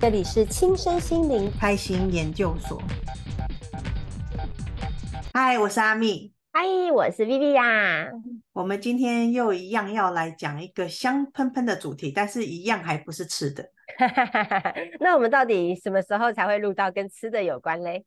这里是轻身心灵开心研究所。嗨，我是阿蜜。嗨，我是 Vivi 呀。我们今天又一样要来讲一个香喷喷的主题，但是一样还不是吃的。那我们到底什么时候才会录到跟吃的有关嘞？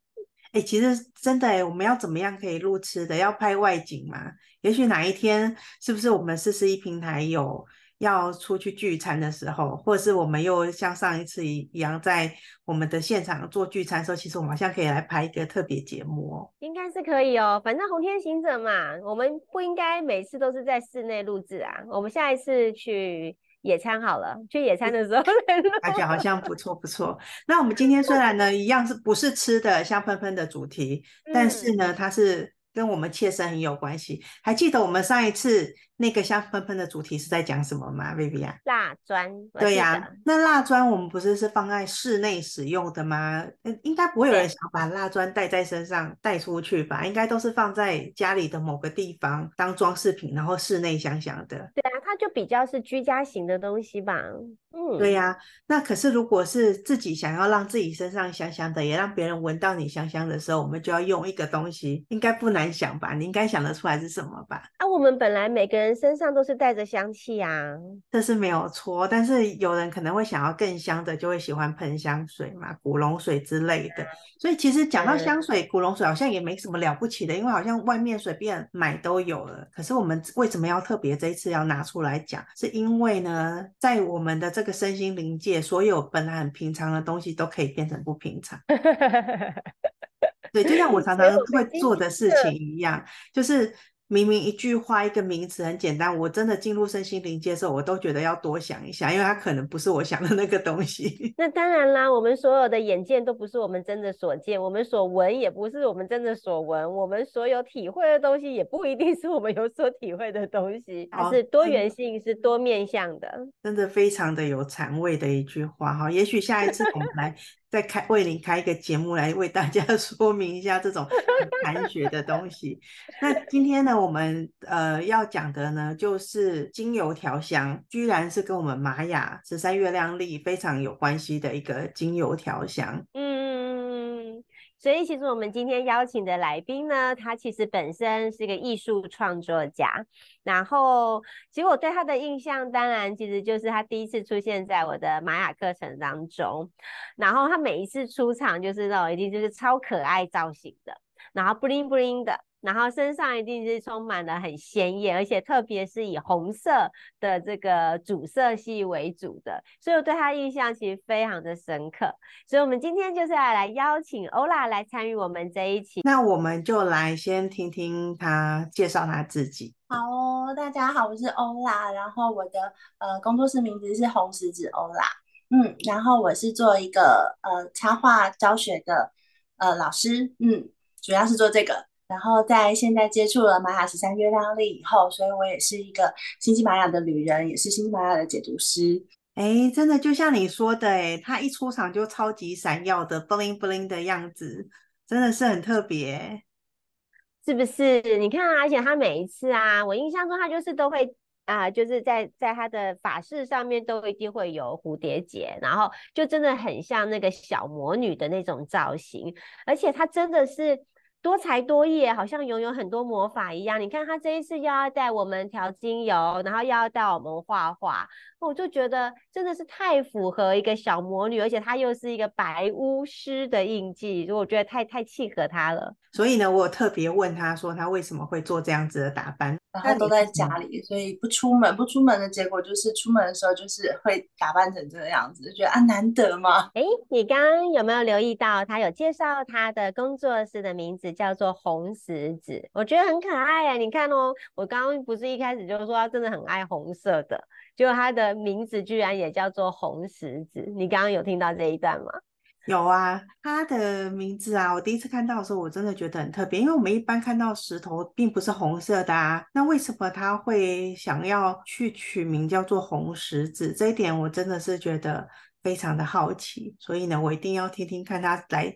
哎、欸，其实真的哎，我们要怎么样可以录吃的？要拍外景吗？也许哪一天，是不是我们四十一平台有要出去聚餐的时候，或者是我们又像上一次一样，在我们的现场做聚餐的时候，其实我们好像可以来拍一个特别节目哦。应该是可以哦，反正红天行者嘛，我们不应该每次都是在室内录制啊。我们下一次去。野餐好了，去野餐的时候 感觉好像不错不错。那我们今天虽然呢，一样是不是吃的香喷喷的主题，嗯、但是呢，它是跟我们切身很有关系。还记得我们上一次那个香喷喷的主题是在讲什么吗，Viviya？蜡砖。对呀、啊，那蜡砖我们不是是放在室内使用的吗？应该不会有人想把蜡砖带在身上带出去吧？应该都是放在家里的某个地方当装饰品，然后室内香香的。对啊，它就比较是居家型的东西吧。嗯，对呀、啊。那可是如果是自己想要让自己身上香香的，也让别人闻到你香香的时候，我们就要用一个东西，应该不难想吧？你应该想得出来是什么吧？啊，我们本来每个人。人身上都是带着香气啊，这是没有错。但是有人可能会想要更香的，就会喜欢喷香水嘛，古龙水之类的。所以其实讲到香水，古龙水好像也没什么了不起的，因为好像外面随便买都有了。可是我们为什么要特别这一次要拿出来讲？是因为呢，在我们的这个身心灵界，所有本来很平常的东西都可以变成不平常。对，就像我常常会做的事情一样，就是。明明一句话一个名词很简单，我真的进入身心灵界的时候，我都觉得要多想一下，因为它可能不是我想的那个东西。那当然啦，我们所有的眼见都不是我们真的所见，我们所闻也不是我们真的所闻，我们所有体会的东西也不一定是我们有所体会的东西。它是多元性，是多面向的，真的非常的有禅味的一句话哈。也许下一次我们来。再开为您开一个节目来为大家 说明一下这种禅学的东西。那今天呢，我们呃要讲的呢，就是精油调香，居然是跟我们玛雅十三月亮历非常有关系的一个精油调香。嗯。所以，其实我们今天邀请的来宾呢，他其实本身是一个艺术创作家。然后，其实我对他的印象，当然其实就是他第一次出现在我的玛雅课程当中。然后，他每一次出场就是那种一定就是超可爱造型的，然后布灵布灵的。然后身上一定是充满了很鲜艳，而且特别是以红色的这个主色系为主的，所以我对他印象其实非常的深刻。所以，我们今天就是要来邀请欧拉来参与我们这一期。那我们就来先听听他介绍他自己。好哦，大家好，我是欧拉，然后我的呃工作室名字是红十字欧拉，嗯，然后我是做一个呃插画教学的呃老师，嗯，主要是做这个。然后在现在接触了玛雅十三月亮历以后，所以我也是一个星际玛雅的旅人，也是星际玛雅的解读师。哎，真的就像你说的，哎，他一出场就超级闪耀的 bling bling 的样子，真的是很特别，是不是？你看啊，而且他每一次啊，我印象中他就是都会啊、呃，就是在在他的发饰上面都一定会有蝴蝶结，然后就真的很像那个小魔女的那种造型，而且她真的是。多才多艺，好像拥有很多魔法一样。你看他这一次又要带我们调精油，然后又要带我们画画，我就觉得真的是太符合一个小魔女，而且她又是一个白巫师的印记，所以我觉得太太契合她了。所以呢，我有特别问他说，他为什么会做这样子的打扮？他都在家里，所以不出门。不出门的结果就是，出门的时候就是会打扮成这个样子，就觉得啊，难得嘛？哎，你刚刚有没有留意到，他有介绍他的工作室的名字叫做红石子，我觉得很可爱哎。你看哦，我刚刚不是一开始就说他真的很爱红色的，结果他的名字居然也叫做红石子。你刚刚有听到这一段吗？有啊，他的名字啊，我第一次看到的时候，我真的觉得很特别，因为我们一般看到石头并不是红色的啊，那为什么他会想要去取名叫做红石子？这一点我真的是觉得非常的好奇，所以呢，我一定要听听看他来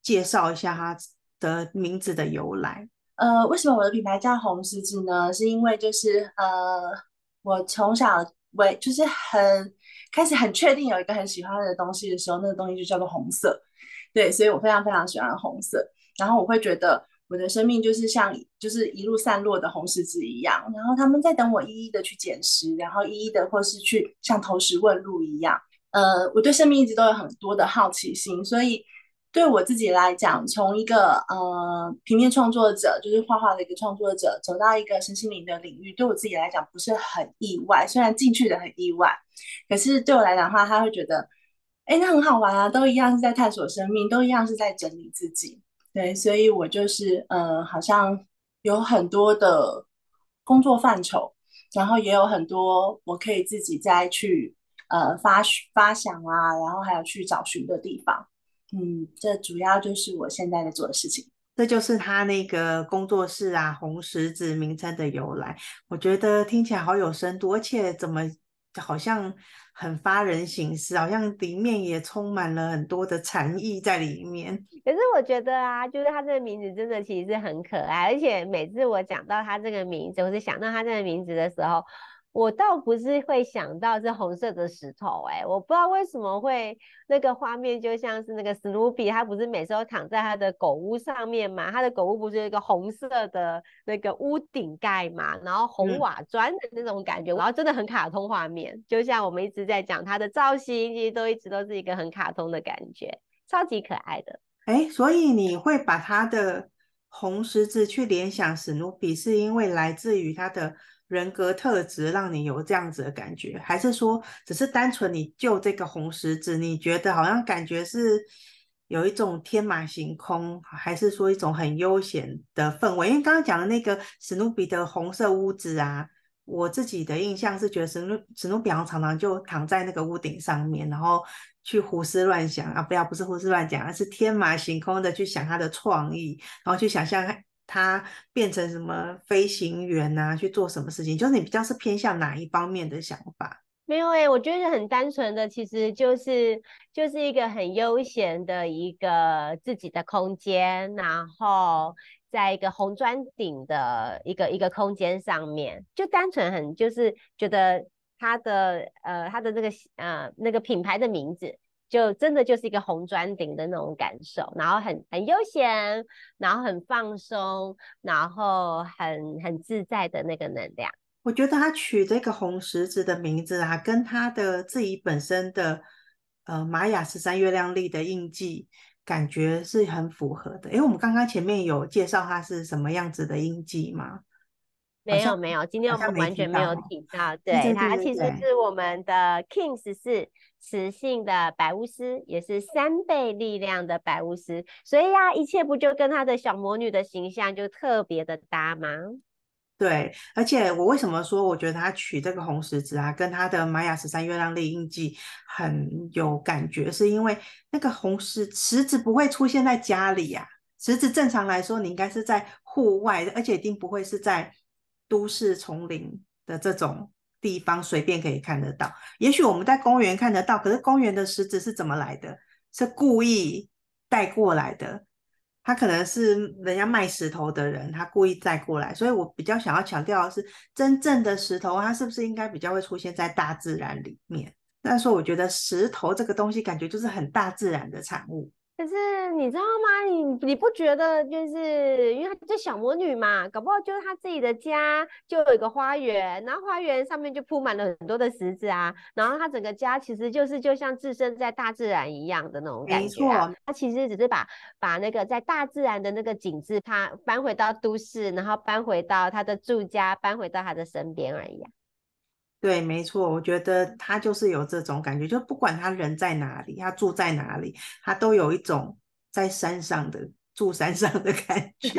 介绍一下他的名字的由来。呃，为什么我的品牌叫红石子呢？是因为就是呃，我从小为就是很。开始很确定有一个很喜欢的东西的时候，那个东西就叫做红色。对，所以我非常非常喜欢红色。然后我会觉得我的生命就是像就是一路散落的红十字一样，然后他们在等我一一的去捡拾，然后一一的或是去像投石问路一样。呃，我对生命一直都有很多的好奇心，所以。对我自己来讲，从一个呃平面创作者，就是画画的一个创作者，走到一个身心灵的领域，对我自己来讲不是很意外。虽然进去的很意外，可是对我来讲的话，他会觉得，哎，那很好玩啊，都一样是在探索生命，都一样是在整理自己。对，所以我就是呃，好像有很多的工作范畴，然后也有很多我可以自己再去呃发发想啊，然后还有去找寻的地方。嗯，这主要就是我现在在做的事情。这就是他那个工作室啊，红十字名称的由来。我觉得听起来好有深度，而且怎么好像很发人省思，好像里面也充满了很多的禅意在里面。可是我觉得啊，就是他这个名字真的其实是很可爱，而且每次我讲到他这个名字，我是想到他这个名字的时候。我倒不是会想到是红色的石头，欸，哎，我不知道为什么会那个画面就像是那个史努比，他不是每次都躺在他的狗屋上面嘛？他的狗屋不是有一个红色的那个屋顶盖嘛？然后红瓦砖的那种感觉，嗯，然后真的很卡通画面，就像我们一直在讲他的造型，其实都一直都是一个很卡通的感觉，超级可爱的。哎，所以你会把他的红十字去联想史努比，是因为来自于他的。人格特质让你有这样子的感觉，还是说只是单纯你就这个红十字，你觉得好像感觉是有一种天马行空，还是说一种很悠闲的氛围？因为刚刚讲的那个史努比的红色屋子啊，我自己的印象是觉得史努史努比常常就躺在那个屋顶上面，然后去胡思乱想啊，不要不是胡思乱想，而是天马行空的去想他的创意，然后去想象。他变成什么飞行员啊？去做什么事情？就是你比较是偏向哪一方面的想法？没有诶、我觉得很单纯的，其实就是就是一个很悠闲的一个自己的空间，然后在一个红砖顶的一个一个空间上面，就单纯很就是觉得他的呃他的那个呃那个品牌的名字。就真的就是一个红砖顶的那种感受，然后很很悠闲，然后很放松，然后很很自在的那个能量。我觉得他取这个红十字的名字啊，跟他的自己本身的呃玛雅十三月亮历的印记，感觉是很符合的。因为我们刚刚前面有介绍他是什么样子的印记吗？没有没有，今天我们完全没有提到。对，它其实是我们的 Kings 四雌性的白巫师，也是三倍力量的白巫师，所以呀、啊，一切不就跟他的小魔女的形象就特别的搭吗？对，而且我为什么说我觉得他取这个红十字啊，跟他的玛雅十三月亮历印记很有感觉，是因为那个红十十字不会出现在家里呀、啊，十字正常来说你应该是在户外，而且一定不会是在。都市丛林的这种地方随便可以看得到，也许我们在公园看得到，可是公园的石子是怎么来的？是故意带过来的，他可能是人家卖石头的人，他故意带过来。所以我比较想要强调的是，真正的石头，它是不是应该比较会出现在大自然里面？但是我觉得石头这个东西，感觉就是很大自然的产物。可是你知道吗？你你不觉得就是因为她是小魔女嘛，搞不好就是她自己的家就有一个花园，然后花园上面就铺满了很多的石子啊，然后她整个家其实就是就像置身在大自然一样的那种感觉啊。她其实只是把把那个在大自然的那个景致，她搬回到都市，然后搬回到她的住家，搬回到她的身边而已啊。对，没错，我觉得他就是有这种感觉，就不管他人在哪里，他住在哪里，他都有一种在山上的住山上的感 觉。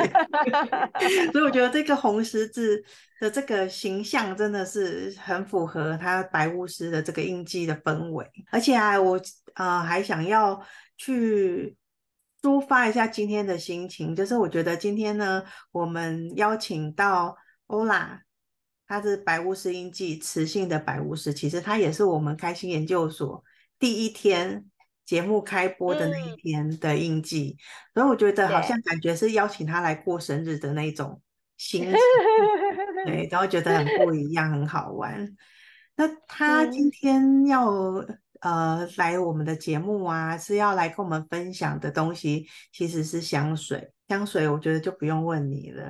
所以我觉得这个红十字的这个形象真的是很符合他白巫师的这个印记的氛围。而且啊，我啊、呃、还想要去抒发一下今天的心情，就是我觉得今天呢，我们邀请到欧拉。他是白巫师印记，雌性的白巫师，其实他也是我们开心研究所第一天节目开播的那一天的印记，嗯、所以我觉得好像感觉是邀请他来过生日的那种心情，对，然后觉得很不一样，很好玩。那他今天要、嗯、呃来我们的节目啊，是要来跟我们分享的东西，其实是香水。香水，我觉得就不用问你了。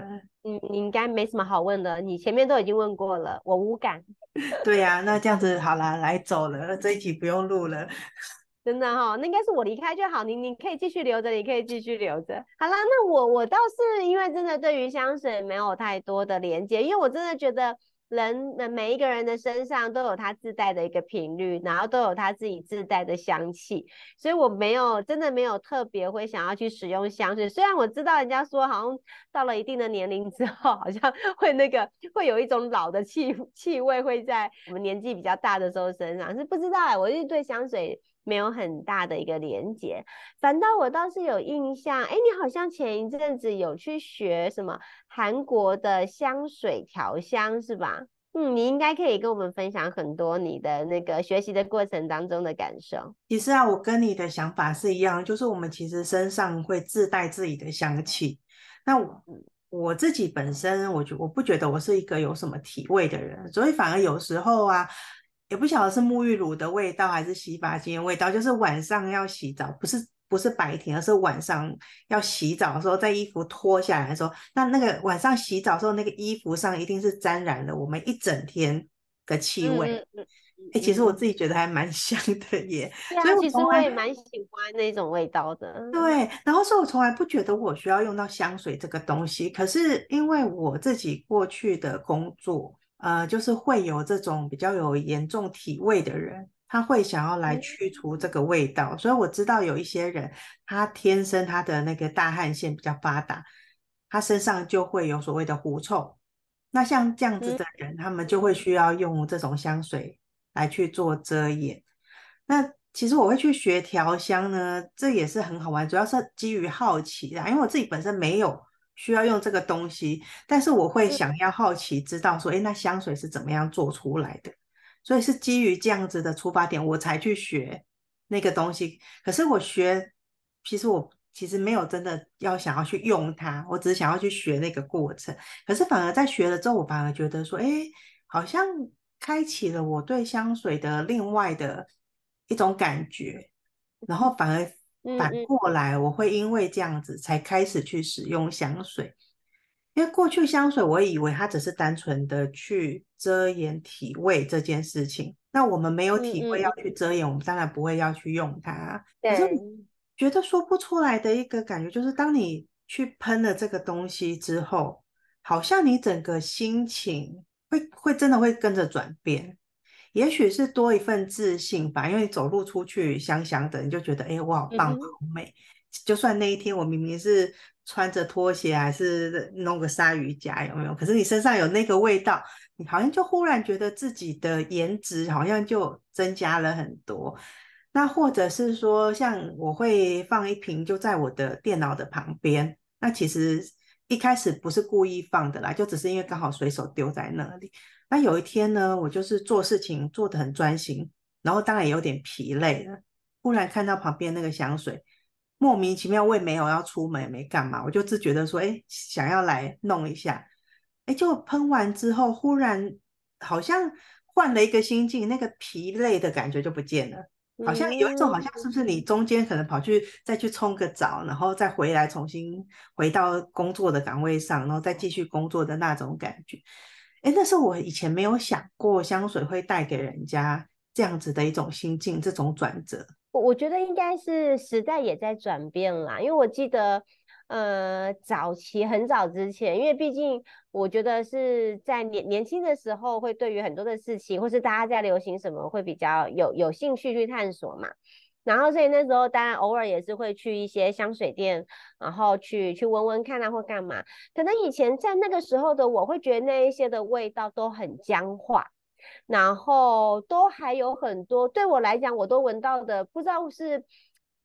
嗯，你应该没什么好问的，你前面都已经问过了，我无感。对呀、啊，那这样子好啦，来走了，这一集不用录了。真的哈、哦，那应该是我离开就好，你你可以继续留着，你可以继续留着。好啦，那我我倒是因为真的对于香水没有太多的连接，因为我真的觉得人的每一个人的身上都有他自带的一个频率，然后都有他自己自带的香气，所以我没有真的没有特别会想要去使用香水。虽然我知道人家说好像到了一定的年龄之后，好像 会那个会有一种老的气气味会在我们年纪比较大的时候身上，是不知道哎，我是对香水。没有很大的一个连接，反倒我倒是有印象，哎，你好像前一阵子有去学什么韩国的香水调香是吧？嗯，你应该可以跟我们分享很多你的那个学习的过程当中的感受。其实啊，我跟你的想法是一样，就是我们其实身上会自带自己的香气。那我，我自己本身，我觉我不觉得我是一个有什么体味的人，所以反而有时候啊。也不晓得是沐浴乳的味道还是洗发精的味道，就是晚上要洗澡，不是不是白天，而是晚上要洗澡的时候，在衣服脱下来的时候，那那个晚上洗澡的时候，那个衣服上一定是沾染了我们一整天的气味。哎、嗯欸，其实我自己觉得还蛮香的耶。所以，其实我也蛮喜欢那种味道的。对，然后所以我从来不觉得我需要用到香水这个东西，可是因为我自己过去的工作。呃，就是会有这种比较有严重体味的人，他会想要来去除这个味道。所以我知道有一些人，他天生他的那个大汗腺比较发达，他身上就会有所谓的狐臭。那像这样子的人，他们就会需要用这种香水来去做遮掩。那其实我会去学调香呢，这也是很好玩，主要是基于好奇的，因为我自己本身没有。需要用这个东西，但是我会想要好奇知道说，诶，那香水是怎么样做出来的？所以是基于这样子的出发点，我才去学那个东西。可是我学，其实我其实没有真的要想要去用它，我只是想要去学那个过程。可是反而在学了之后，我反而觉得说，诶，好像开启了我对香水的另外的一种感觉，然后反而。反过来，我会因为这样子才开始去使用香水，因为过去香水我以为它只是单纯的去遮掩体味这件事情。那我们没有体味要去遮掩，我们当然不会要去用它。可是觉得说不出来的一个感觉，就是当你去喷了这个东西之后，好像你整个心情会会真的会跟着转变。也许是多一份自信吧，因为走路出去香香的，你就觉得哎，我好棒，好美。嗯、就算那一天我明明是穿着拖鞋，还是弄个鲨鱼夹，有没有？可是你身上有那个味道，你好像就忽然觉得自己的颜值好像就增加了很多。那或者是说，像我会放一瓶就在我的电脑的旁边，那其实一开始不是故意放的啦，就只是因为刚好随手丢在那里。那有一天呢，我就是做事情做得很专心，然后当然也有点疲累了。忽然看到旁边那个香水，莫名其妙，我也没有要出门，也没干嘛，我就自觉得说，哎，想要来弄一下。哎，就喷完之后，忽然好像换了一个心境，那个疲累的感觉就不见了，好像有一种好像是不是你中间可能跑去再去冲个澡，然后再回来重新回到工作的岗位上，然后再继续工作的那种感觉。哎，那是我以前没有想过，香水会带给人家这样子的一种心境，这种转折。我我觉得应该是时代也在转变啦，因为我记得，呃，早期很早之前，因为毕竟我觉得是在年年轻的时候，会对于很多的事情，或是大家在流行什么，会比较有有兴趣去探索嘛。然后，所以那时候当然偶尔也是会去一些香水店，然后去去闻闻看啊，或干嘛。可能以前在那个时候的我会觉得那一些的味道都很僵化，然后都还有很多对我来讲，我都闻到的不知道是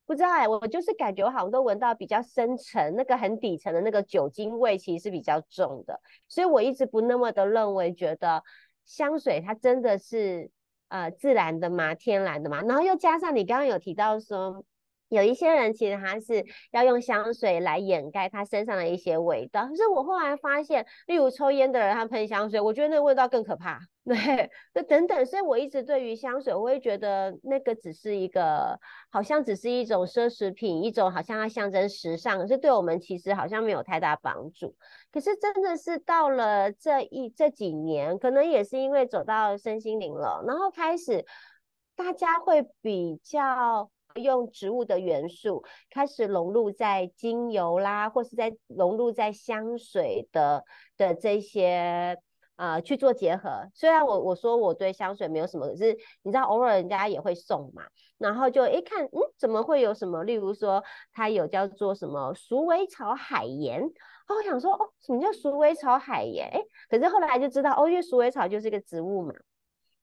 不知道哎，我就是感觉我好像都闻到比较深层那个很底层的那个酒精味，其实是比较重的。所以我一直不那么的认为，觉得香水它真的是。呃，自然的嘛，天然的嘛，然后又加上你刚刚有提到说，有一些人其实他是要用香水来掩盖他身上的一些味道，可是我后来发现，例如抽烟的人他喷香水，我觉得那个味道更可怕。对，就等等，所以我一直对于香水，我会觉得那个只是一个，好像只是一种奢侈品，一种好像它象征时尚，可是对我们其实好像没有太大帮助。可是真的是到了这一这几年，可能也是因为走到身心灵了，然后开始大家会比较。用植物的元素开始融入在精油啦，或是在融入在香水的的这些呃去做结合。虽然我我说我对香水没有什么，可是你知道偶尔人家也会送嘛，然后就一看，嗯，怎么会有什么？例如说它有叫做什么鼠尾草海盐，哦，我想说哦，什么叫鼠尾草海盐？哎，可是后来就知道哦，因为鼠尾草就是一个植物嘛。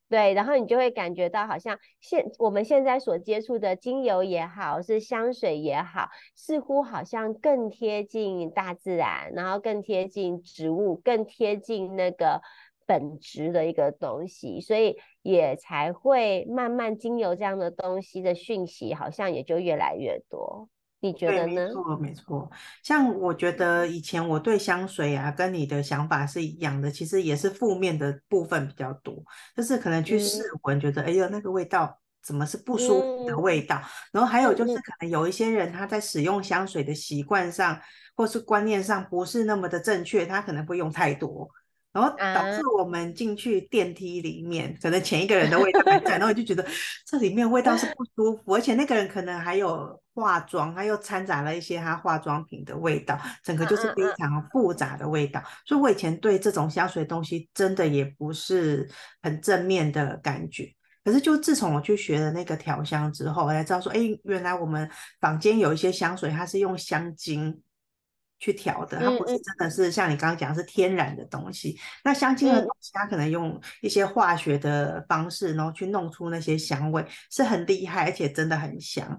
对，然后你就会感觉到，好像现我们现在所接触的精油也好，是香水也好，似乎好像更贴近大自然，然后更贴近植物，更贴近那个本质的一个东西，所以也才会慢慢精油这样的东西的讯息，好像也就越来越多。你觉得呢？没错，没错。像我觉得以前我对香水啊，跟你的想法是一样的，其实也是负面的部分比较多，就是可能去试闻，觉得、嗯、哎呦那个味道怎么是不舒服的味道。嗯、然后还有就是可能有一些人他在使用香水的习惯上，或是观念上不是那么的正确，他可能会用太多。然后导致我们进去电梯里面，啊、可能前一个人的味道还在，然后我就觉得这里面味道是不舒服，而且那个人可能还有化妆，他又掺杂了一些他化妆品的味道，整个就是非常复杂的味道。所以我以前对这种香水东西真的也不是很正面的感觉。可是就自从我去学了那个调香之后，我才知道说，哎，原来我们房间有一些香水，它是用香精。去调的，它不是真的是像你刚刚讲是天然的东西。嗯、那香精的东西，它可能用一些化学的方式，然后去弄出那些香味，是很厉害，而且真的很香。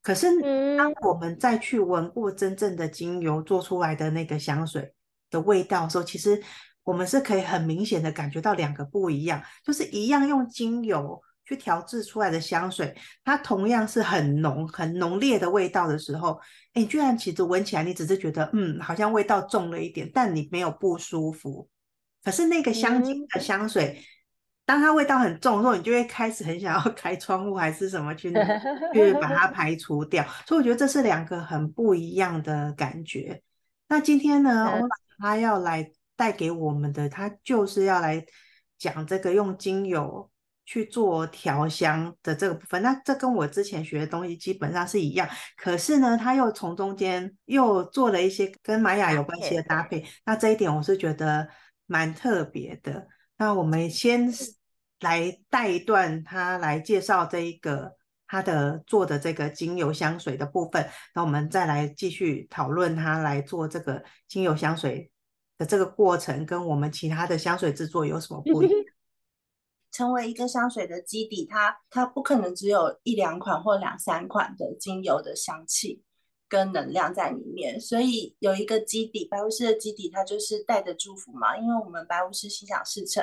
可是当我们再去闻过真正的精油做出来的那个香水的味道的时候，其实我们是可以很明显的感觉到两个不一样，就是一样用精油。去调制出来的香水，它同样是很浓、很浓烈的味道的时候，哎，居然其实闻起来你只是觉得，嗯，好像味道重了一点，但你没有不舒服。可是那个香精的香水，嗯、当它味道很重的时候，你就会开始很想要 开窗户还是什么去去把它 排除掉。所以我觉得这是两个很不一样的感觉。那今天呢，欧拉他要来带给我们的，他就是要来讲这个用精油。去做调香的这个部分，那这跟我之前学的东西基本上是一样。可是呢，他又从中间又做了一些跟玛雅有关系的搭配。那这一点我是觉得蛮特别的。那我们先来带一段他来介绍这一个他的做的这个精油香水的部分。那我们再来继续讨论他来做这个精油香水的这个过程，跟我们其他的香水制作有什么不一样？成为一个香水的基底，它它不可能只有一两款或两三款的精油的香气跟能量在里面，所以有一个基底，白巫师的基底，它就是带着祝福嘛。因为我们白巫师心想事成，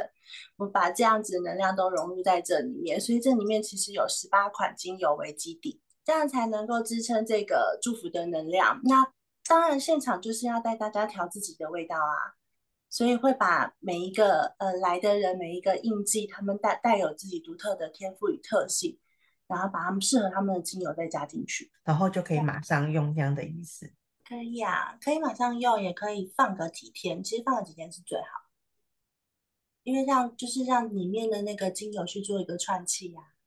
我把这样子的能量都融入在这里面，所以这里面其实有十八款精油为基底，这样才能够支撑这个祝福的能量。那当然，现场就是要带大家调自己的味道啊。所以会把每一个呃来的人，每一个印记，他们带带有自己独特的天赋与特性，然后把他们适合他们的精油再加进去，然后就可以马上用这样的意思。可以啊，可以马上用，也可以放个几天，其实放个几天是最好，因为让就是让里面的那个精油去做一个串气呀、啊。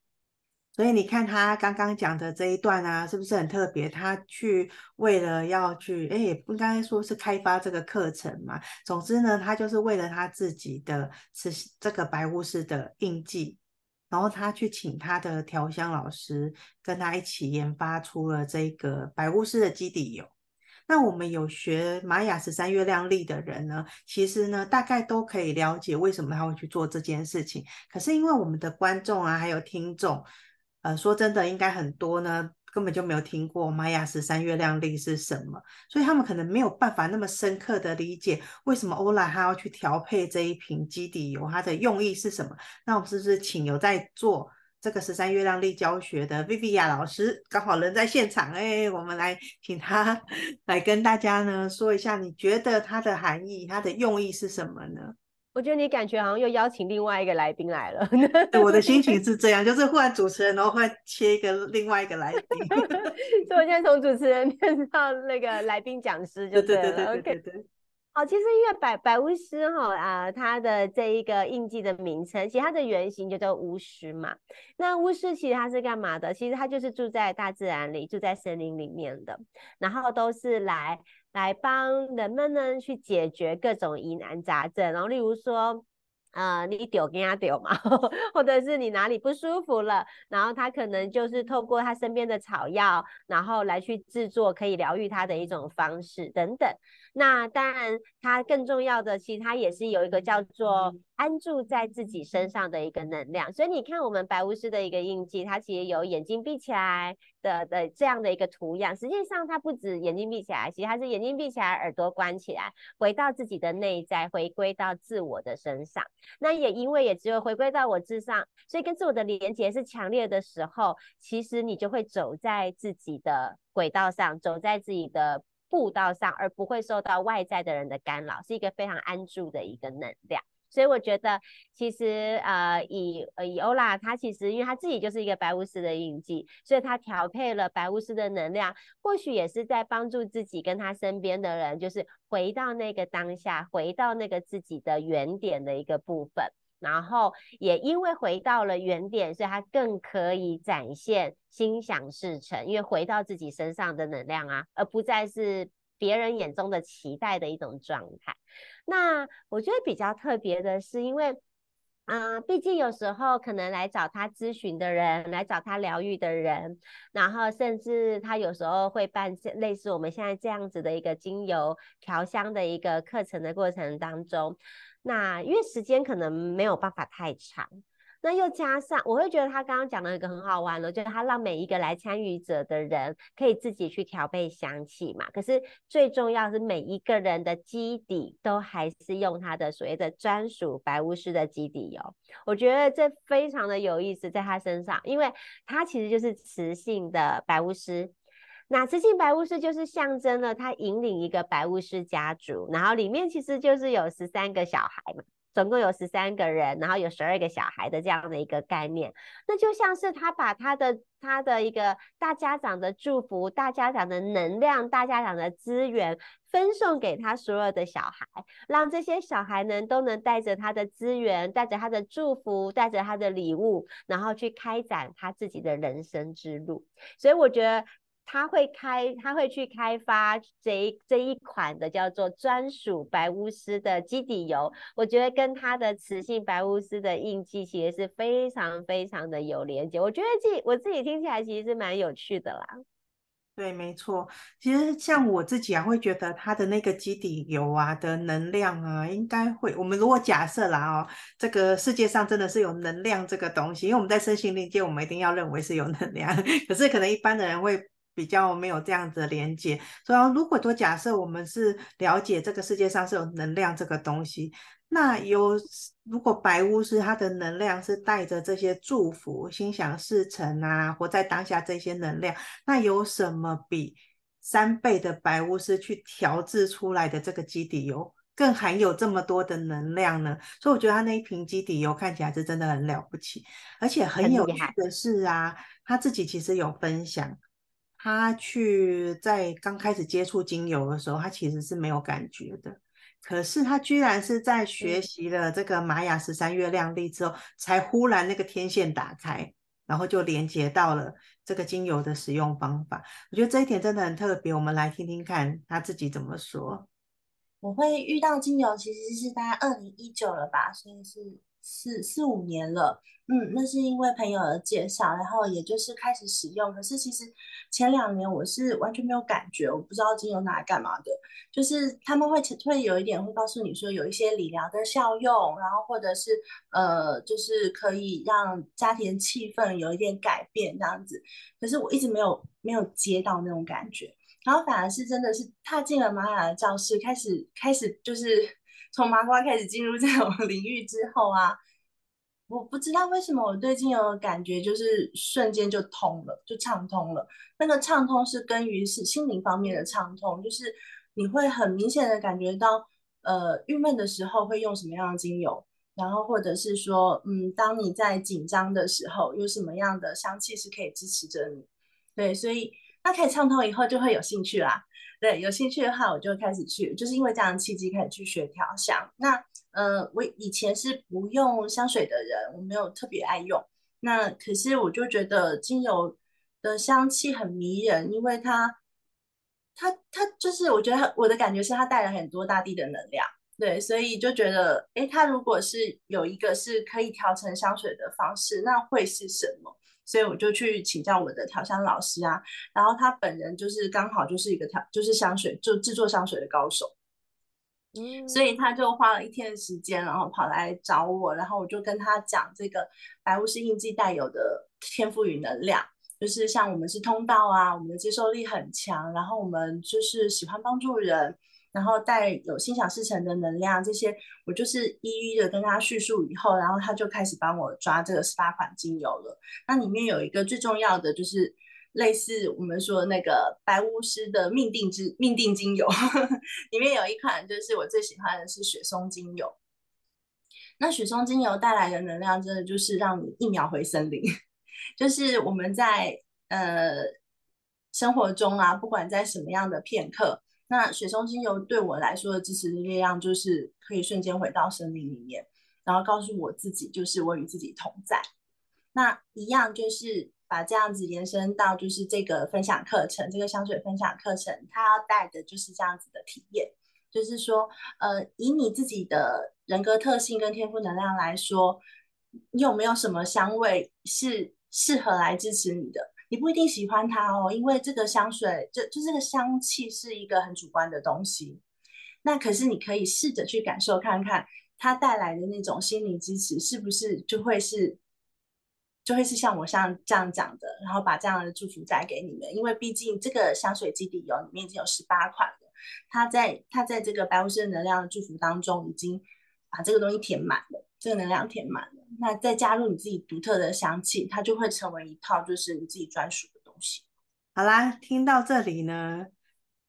所以你看他刚刚讲的这一段啊，是不是很特别？他去为了要去，哎，也不应该说是开发这个课程嘛。总之呢，他就是为了他自己的是这个白巫师的印记，然后他去请他的调香老师跟他一起研发出了这个白巫师的基底油。那我们有学玛雅十三月亮历的人呢，其实呢，大概都可以了解为什么他会去做这件事情。可是因为我们的观众啊，还有听众。呃，说真的，应该很多呢，根本就没有听过玛雅十三月亮历是什么，所以他们可能没有办法那么深刻的理解为什么欧拉他要去调配这一瓶基底油，它的用意是什么？那我们是不是请有在做这个十三月亮历教学的 Viviya 老师，刚好人在现场，哎，我们来请他 来跟大家呢说一下，你觉得它的含义、它的用意是什么呢？我觉得你感觉好像又邀请另外一个来宾来了。我的心情是这样，就是忽然主持人，然后忽然切一个另外一个来宾。所以我现在从主持人变到那个来宾讲师就对了。对对对对对对。好，其实因为白白巫师哈啊，它的这一个印记的名称，其实它的原型就叫巫师嘛。那巫师其实他是干嘛的？其实他就是住在大自然里，住在森林里面的，然后都是来。来帮人们呢去解决各种疑难杂症，然后例如说，呃，你丢跟他丢嘛，或者是你哪里不舒服了，然后他可能就是透过他身边的草药，然后来去制作可以疗愈他的一种方式等等。那当然，它更重要的，其实它也是有一个叫做安住在自己身上的一个能量。所以你看，我们白巫师的一个印记，它其实有眼睛闭起来的的这样的一个图样。实际上，它不止眼睛闭起来，其实它是眼睛闭起来，耳朵关起来，回到自己的内在，回归到自我的身上。那也因为也只有回归到我之上，所以跟自我的连接是强烈的时候，其实你就会走在自己的轨道上，走在自己的。步道上，而不会受到外在的人的干扰，是一个非常安住的一个能量。所以我觉得，其实呃，以以欧拉，他其实因为他自己就是一个白巫师的印记，所以他调配了白巫师的能量，或许也是在帮助自己跟他身边的人，就是回到那个当下，回到那个自己的原点的一个部分。然后也因为回到了原点，所以他更可以展现心想事成，因为回到自己身上的能量啊，而不再是别人眼中的期待的一种状态。那我觉得比较特别的是，因为，嗯、毕竟有时候可能来找他咨询的人，来找他疗愈的人，然后甚至他有时候会办类似我们现在这样子的一个精油调香的一个课程的过程当中。那因为时间可能没有办法太长，那又加上我会觉得他刚刚讲的一个很好玩的，就是他让每一个来参与者的人可以自己去调配香气嘛。可是最重要是每一个人的基底都还是用他的所谓的专属白巫师的基底油，我觉得这非常的有意思，在他身上，因为他其实就是雌性的白巫师。那磁性白巫师就是象征了他引领一个白巫师家族，然后里面其实就是有十三个小孩嘛，总共有十三个人，然后有十二个小孩的这样的一个概念。那就像是他把他的他的一个大家长的祝福、大家长的能量、大家长的资源分送给他所有的小孩，让这些小孩呢都能带着他的资源、带着他的祝福、带着他的礼物，然后去开展他自己的人生之路。所以我觉得。他会开，他会去开发这一这一款的叫做专属白巫师的基底油，我觉得跟他的磁性白巫师的印记其实是非常非常的有连接。我觉得自己我自己听起来其实是蛮有趣的啦。对，没错。其实像我自己啊，会觉得它的那个基底油啊的能量啊，应该会。我们如果假设啦哦，这个世界上真的是有能量这个东西，因为我们在身心灵界，我们一定要认为是有能量。可是可能一般的人会。比较没有这样子的连接，所以如果说假设我们是了解这个世界上是有能量这个东西，那有如果白巫师他的能量是带着这些祝福、心想事成啊，活在当下这些能量，那有什么比三倍的白巫师去调制出来的这个基底油更含有这么多的能量呢？所以我觉得他那一瓶基底油看起来是真的很了不起，而且很有趣的是啊，他自己其实有分享。他去在刚开始接触精油的时候，他其实是没有感觉的。可是他居然是在学习了这个玛雅十三月亮历之后，才忽然那个天线打开，然后就连接到了这个精油的使用方法。我觉得这一点真的很特别。我们来听听看他自己怎么说。我会遇到精油，其实是大概二零一九了吧，所以是。四四五年了，嗯，那是因为朋友的介绍，然后也就是开始使用。可是其实前两年我是完全没有感觉，我不知道精油拿来干嘛的。就是他们会会有一点会告诉你说有一些理疗的效用，然后或者是呃，就是可以让家庭气氛有一点改变这样子。可是我一直没有没有接到那种感觉，然后反而是真的是踏进了玛雅的教室，开始开始就是。从麻瓜开始进入这种 领域之后啊，我不知道为什么我对精油的感觉就是瞬间就通了，就畅通了。那个畅通是根于是心灵方面的畅通，就是你会很明显的感觉到，呃，郁闷的时候会用什么样的精油，然后或者是说，嗯，当你在紧张的时候，有什么样的香气是可以支持着你。对，所以那可以畅通以后就会有兴趣啦。对，有兴趣的话我就开始去，就是因为这样的契机开始去学调香。那呃，我以前是不用香水的人，我没有特别爱用。那可是我就觉得精油的香气很迷人，因为它，它，它就是我觉得我的感觉是它带了很多大地的能量。对，所以就觉得，诶，它如果是有一个是可以调成香水的方式，那会是什么？所以我就去请教我的调香老师啊，然后他本人就是刚好就是一个调，就是香水就制作香水的高手。嗯，所以他就花了一天的时间，然后跑来找我，然后我就跟他讲这个白巫师印记带有的天赋与能量，就是像我们是通道啊，我们的接受力很强，然后我们就是喜欢帮助人，然后带有心想事成的能量，这些我就是一一的跟他叙述以后，然后他就开始帮我抓这个十八款精油了。那里面有一个最重要的就是。类似我们说那个白巫师的命定之命定精油，里面有一款就是我最喜欢的是雪松精油。那雪松精油带来的能量，真的就是让你一秒回森林。就是我们在呃生活中啊，不管在什么样的片刻，那雪松精油对我来说的支持力量，就是可以瞬间回到森林里面，然后告诉我自己，就是我与自己同在。那一样就是。把这样子延伸到就是这个分享课程，这个香水分享课程，它要带的就是这样子的体验，就是说，呃，以你自己的人格特性跟天赋能量来说，你有没有什么香味是适合来支持你的？你不一定喜欢它哦，因为这个香水，就就这个香气是一个很主观的东西。那可是你可以试着去感受看看，它带来的那种心灵支持，是不是就会是。就会是像我像这样讲的，然后把这样的祝福带给你们，因为毕竟这个香水基底油里面已经有十八款了，它在它在这个白巫师的能量的祝福当中，已经把这个东西填满了，这个能量填满了，那再加入你自己独特的香气，它就会成为一套就是你自己专属的东西。好啦，听到这里呢，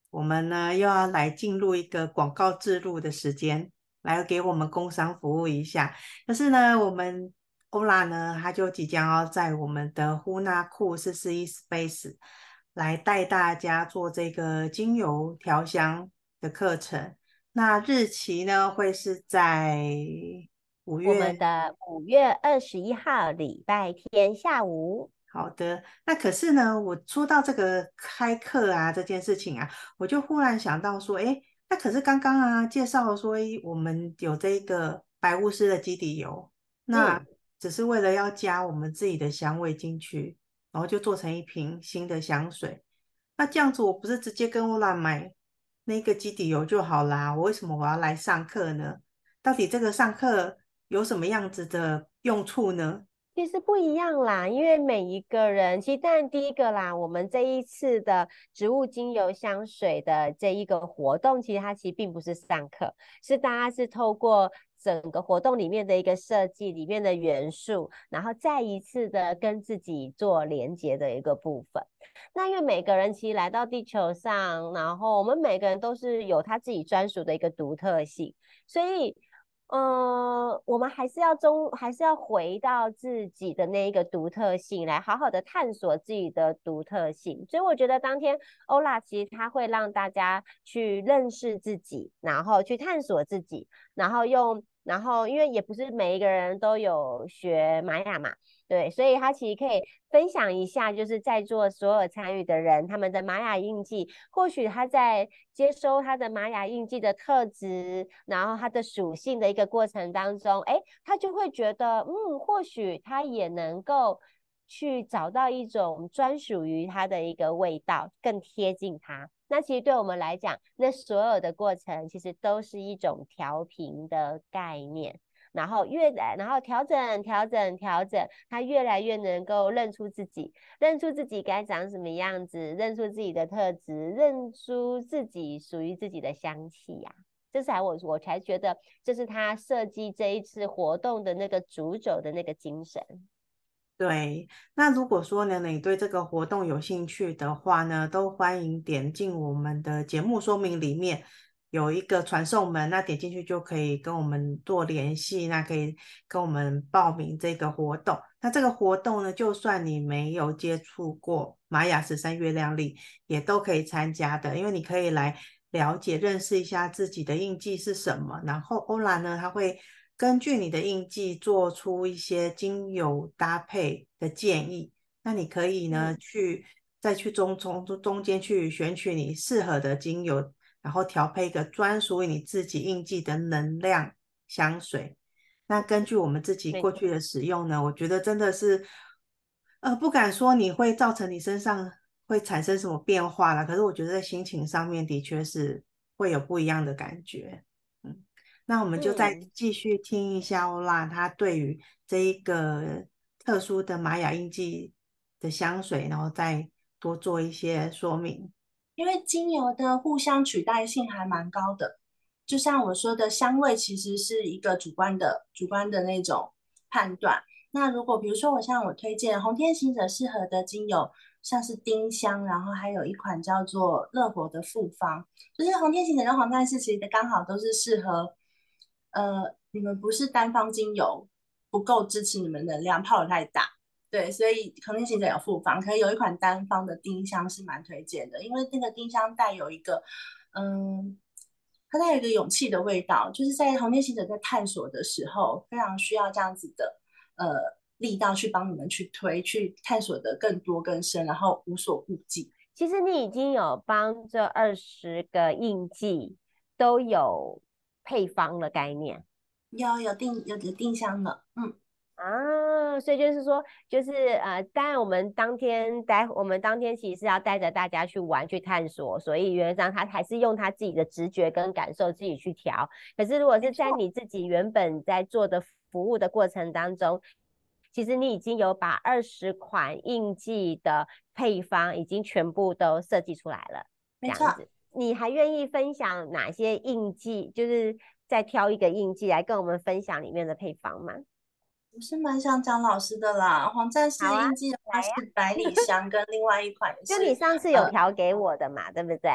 我们呢又要来进入一个广告置入的时间，来给我们工商服务一下，可是呢，我们。欧拉呢，他就即将要在我们的呼纳库四四一 Space 来带大家做这个精油调香的课程。那日期呢，会是在五月，我们的五月二十一号礼拜天下午。好的，那可是呢，我说到这个开课啊这件事情啊，我就忽然想到说，哎，那可是刚刚啊介绍说我们有这个白巫师的基底油，那。嗯只是为了要加我们自己的香味进去，然后就做成一瓶新的香水。那这样子，我不是直接跟欧拉买那个基底油就好啦？我为什么我要来上课呢？到底这个上课有什么样子的用处呢？其实不一样啦，因为每一个人，其实当然第一个啦，我们这一次的植物精油香水的这一个活动，其实它其实并不是上课，是大家是透过。整个活动里面的一个设计，里面的元素，然后再一次的跟自己做连接的一个部分。那因为每个人其实来到地球上，然后我们每个人都是有他自己专属的一个独特性，所以。嗯，我们还是要中，还是要回到自己的那一个独特性，来好好的探索自己的独特性。所以我觉得当天欧拉其实他会让大家去认识自己，然后去探索自己，然后用，然后因为也不是每一个人都有学玛雅嘛。对，所以他其实可以分享一下，就是在座所有参与的人，他们的玛雅印记，或许他在接收他的玛雅印记的特质，然后他的属性的一个过程当中，哎，他就会觉得，嗯，或许他也能够去找到一种专属于他的一个味道，更贴近他。那其实对我们来讲，那所有的过程其实都是一种调频的概念。然后越来，然后调整、调整、调整，他越来越能够认出自己，认出自己该长什么样子，认出自己的特质，认出自己属于自己的香气呀、啊。这才我我才觉得这是他设计这一次活动的那个主轴的那个精神。对，那如果说呢，你对这个活动有兴趣的话呢，都欢迎点进我们的节目说明里面有一个传送门，那点进去就可以跟我们做联系，那可以跟我们报名这个活动。那这个活动呢，就算你没有接触过玛雅十三月亮历，也都可以参加的，因为你可以来了解、认识一下自己的印记是什么。然后欧兰呢，他会。根据你的印记做出一些精油搭配的建议，那你可以呢去再去中中中间去选取你适合的精油，然后调配一个专属于你自己印记的能量香水。那根据我们自己过去的使用呢，我觉得真的是，呃，不敢说你会造成你身上会产生什么变化了，可是我觉得在心情上面的确是会有不一样的感觉。嗯那我们就再继续听一下欧拉，他对于这一个特殊的玛雅印记的香水，然后再多做一些说明。因为精油的互相取代性还蛮高的，就像我说的，香味其实是一个主观的、主观的那种判断。那如果比如说我像我推荐红天行者适合的精油，像是丁香，然后还有一款叫做乐活的复方，就是红天行者跟黄战士其实刚好都是适合。呃，你们不是单方精油不够支持你们能量，泡得太大，对，所以红天行者有复方，可以有一款单方的丁香是蛮推荐的，因为那个丁香带有一个，嗯，它带有一个勇气的味道，就是在红天行者在探索的时候，非常需要这样子的呃力道去帮你们去推，去探索的更多更深，然后无所顾忌。其实你已经有帮这二十个印记都有。配方的概念，有有定有有定香的，嗯啊，所以就是说，就是呃，当然我们当天待，我们当天其实是要带着大家去玩去探索，所以原则上他还是用他自己的直觉跟感受自己去调。可是如果是在你自己原本在做的服务的过程当中，其实你已经有把二十款印记的配方已经全部都设计出来了，这样子。你还愿意分享哪些印记？就是再挑一个印记来跟我们分享里面的配方吗？我是蛮想讲老师的啦。黄战士印记的话是百 里香，跟另外一款就你上次有调给我的嘛，呃、对不对？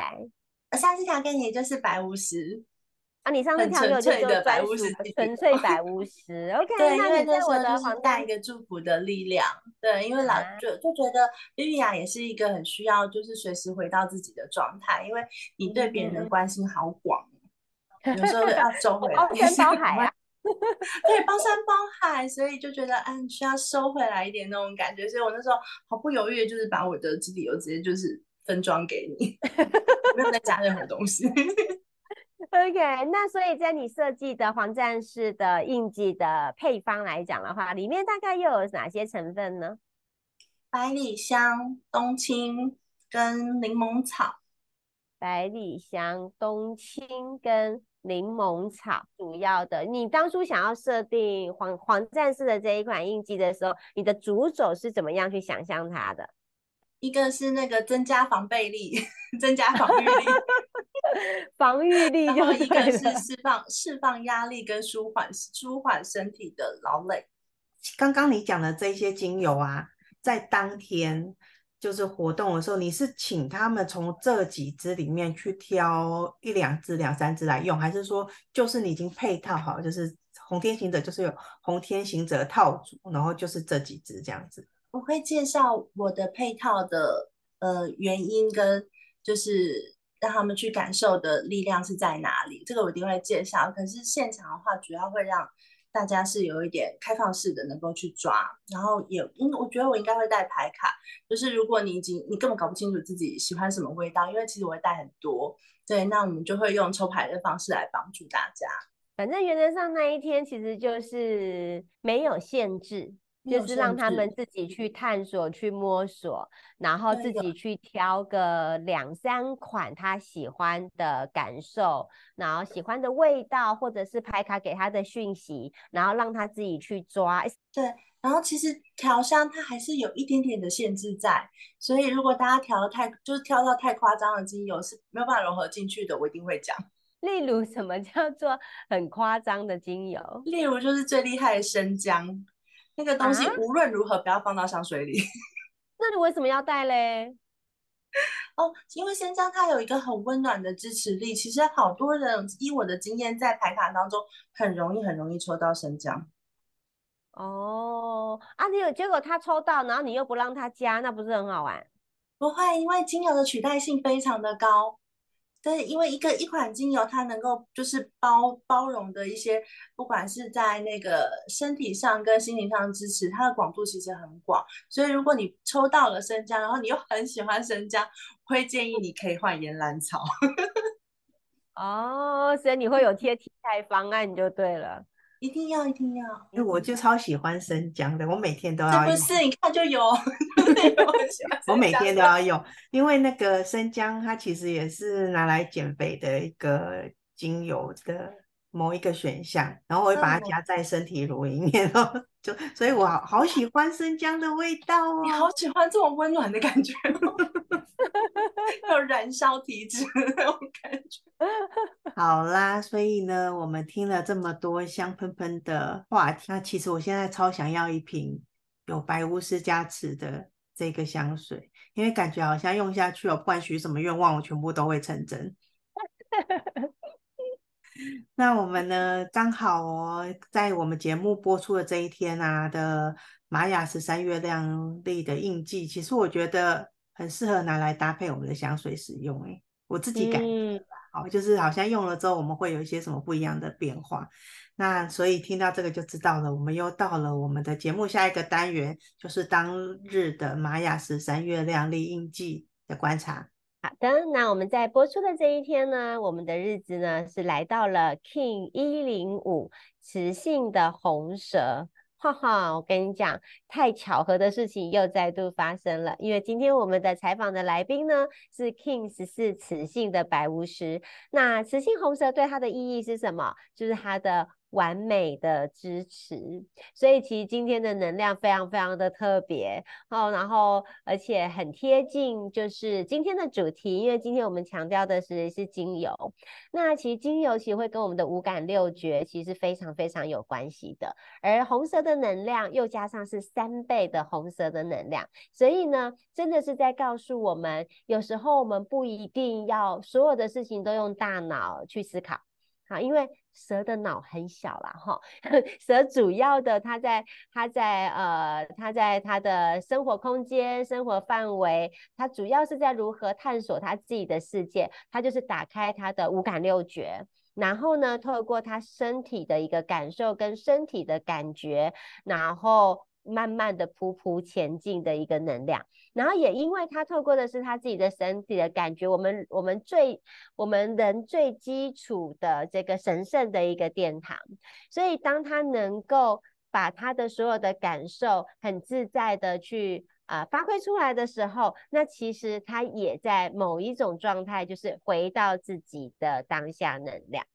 上次调给你就是白巫师。啊，你上次调给我就是白巫师，纯粹白巫师。OK，对，因为那时候就是带一个祝福的力量。对，因为老就就觉得莉莉亚也是一个很需要，就是随时回到自己的状态，因为你对别人的关心好广，嗯、有时候要收回来，包山包海啊，对，包山包海，所以就觉得嗯，需要收回来一点那种感觉，所以我那时候毫不犹豫就是把我的基底油直接就是分装给你，没有再加任何东西。OK，那所以在你设计的黄战士的印记的配方来讲的话，里面大概又有哪些成分呢？百里香、冬青跟柠檬草。百里香、冬青跟柠檬草，主要的。你当初想要设定黄黄战士的这一款印记的时候，你的主轴是怎么样去想象它的？一个是那个增加防备力，增加防御力，防御力，然后一个是释放释放压力跟舒缓舒缓身体的劳累。刚刚你讲的这些精油啊，在当天就是活动的时候，你是请他们从这几支里面去挑一两支、两三支来用，还是说就是你已经配套好，就是红天行者就是有红天行者套组，然后就是这几支这样子？我会介绍我的配套的呃原因跟就是让他们去感受的力量是在哪里，这个我一定会介绍。可是现场的话，主要会让大家是有一点开放式的，能够去抓。然后也因我觉得我应该会带牌卡，就是如果你已经你根本搞不清楚自己喜欢什么味道，因为其实我会带很多，对，那我们就会用抽牌的方式来帮助大家。反正原则上那一天其实就是没有限制。就是让他们自己去探索、去摸索，然后自己去挑个两三款他喜欢的感受，然后喜欢的味道，或者是拍卡给他的讯息，然后让他自己去抓。对，然后其实调香它还是有一点点的限制在，所以如果大家调的太，就是挑到太夸张的精油是没有办法融合进去的，我一定会讲。例如什么叫做很夸张的精油？例如就是最厉害的生姜，那个东西无论如何不要放到香水里。啊、那你为什么要带嘞？哦，因为生姜它有一个很温暖的支持力。其实好多人以我的经验，在排卡当中很容易很容易抽到生姜。哦，啊，你有结果他抽到，然后你又不让他加，那不是很好玩？不会，因为精油的取代性非常的高。但是，因为一个一款精油，它能够就是包包容的一些，不管是在那个身体上跟心灵上支持，它的广度其实很广。所以如果你抽到了生姜，然后你又很喜欢生姜，我会建议你可以换岩兰草。哦，所以你会有贴替代方案就对了。一定要，一定要！因为我就超喜欢生姜的，我每天都要用。这不是，你看就有，我每天都要用，因为那个生姜它其实也是拿来减肥的一个精油的某一个选项，然后我会把它加在身体乳里面哦，就所以我好好喜欢生姜的味道哦。你好喜欢这种温暖的感觉哦。有燃烧体质那种感觉。好啦，所以呢，我们听了这么多香喷喷的话题，那其实我现在超想要一瓶有白巫师加持的这个香水，因为感觉好像用下去哦，不管许什么愿望，我全部都会成真。那我们呢，刚好哦，在我们节目播出的这一天啊的玛雅十三月亮历的印记，其实我觉得。很适合拿来搭配我们的香水使用，哎，我自己感觉，好、嗯，就是好像用了之后，我们会有一些什么不一样的变化。那所以听到这个就知道了，我们又到了我们的节目下一个单元，就是当日的玛雅十三月亮历印记的观察。好的，那我们在播出的这一天呢，我们的日子呢是来到了 King 一零五雌性的红蛇。哈哈，我跟你讲，太巧合的事情又再度发生了。因为今天我们的采访的来宾呢是 King 十四雌性的白巫师。那雌性红蛇对它的意义是什么？就是它的。完美的支持，所以其实今天的能量非常非常的特别。哦，然后而且很贴近，就是今天的主题，因为今天我们强调的是是精油，那其实精油其实会跟我们的五感六觉其实非常非常有关系的，而红色的能量又加上是三倍的红色的能量，所以呢，真的是在告诉我们，有时候我们不一定要所有的事情都用大脑去思考，啊，因为。蛇的脑很小啦，哈，蛇主要的它在它在呃它在它的生活空间、生活范围，它主要是在如何探索它自己的世界，它就是打开它的五感六觉，然后呢，透过它身体的一个感受跟身体的感觉，然后。慢慢的匍匐前进的一个能量，然后也因为他透过的是他自己的身体的感觉，我们我们最我们人最基础的这个神圣的一个殿堂，所以当他能够把他的所有的感受很自在的去啊、发挥出来的时候，那其实他也在某一种状态，就是回到自己的当下能量。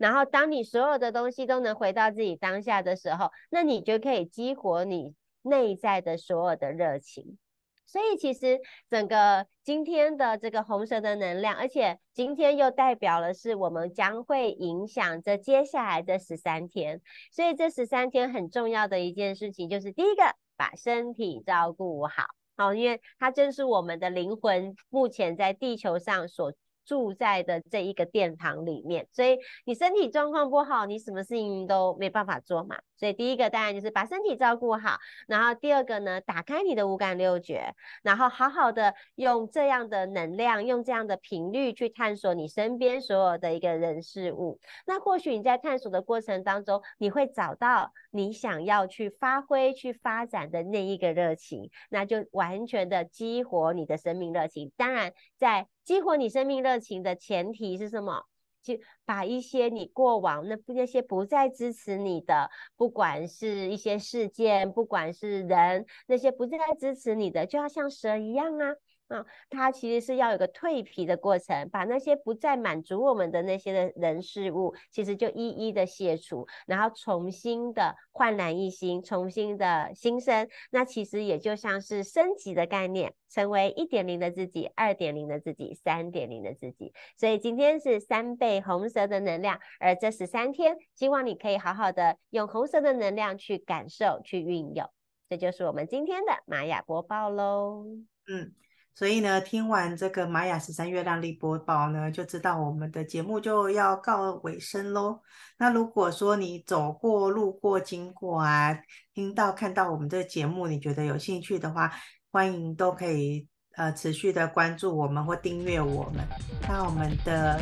然后，当你所有的东西都能回到自己当下的时候，那你就可以激活你内在的所有的热情。所以，其实整个今天的这个红蛇的能量，而且今天又代表了是我们将会影响着接下来的十三天。所以，这十三天很重要的一件事情就是，第一个，把身体照顾好，好，因为它正是我们的灵魂目前在地球上所。住在的这一个殿堂里面，所以你身体状况不好，你什么事情都没办法做嘛。所以第一个当然就是把身体照顾好，然后第二个呢，打开你的五感六觉，然后好好的用这样的能量，用这样的频率去探索你身边所有的一个人事物。那或许你在探索的过程当中，你会找到你想要去发挥、去发展的那一个热情，那就完全的激活你的生命热情。当然，在激活你生命热情的前提是什么？就把一些你过往那那些不再支持你的，不管是一些事件，不管是人，那些不再支持你的，就要像蛇一样啊，啊，它其实是要有个蜕皮的过程，把那些不再满足我们的那些的人事物，其实就一一的卸除，然后重新的焕然一新，重新的新生。那其实也就像是升级的概念，成为一点零的自己，二点零的自己，三点零的自己。所以今天是三倍红蛇的能量，而这十三天，希望你可以好好的用红蛇的能量去感受、去运用。这就是我们今天的玛雅播报喽。嗯。所以呢，听完这个玛雅十三月亮历播报呢，就知道我们的节目就要告尾声喽。那如果说你走过、路过、经过啊，听到、看到我们这个节目，你觉得有兴趣的话，欢迎都可以呃持续的关注我们或订阅我们。那我们的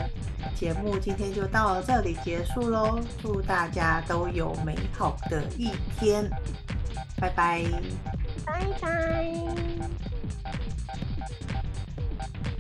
节目今天就到这里结束喽，祝大家都有美好的一天，拜拜，拜拜。Thank you.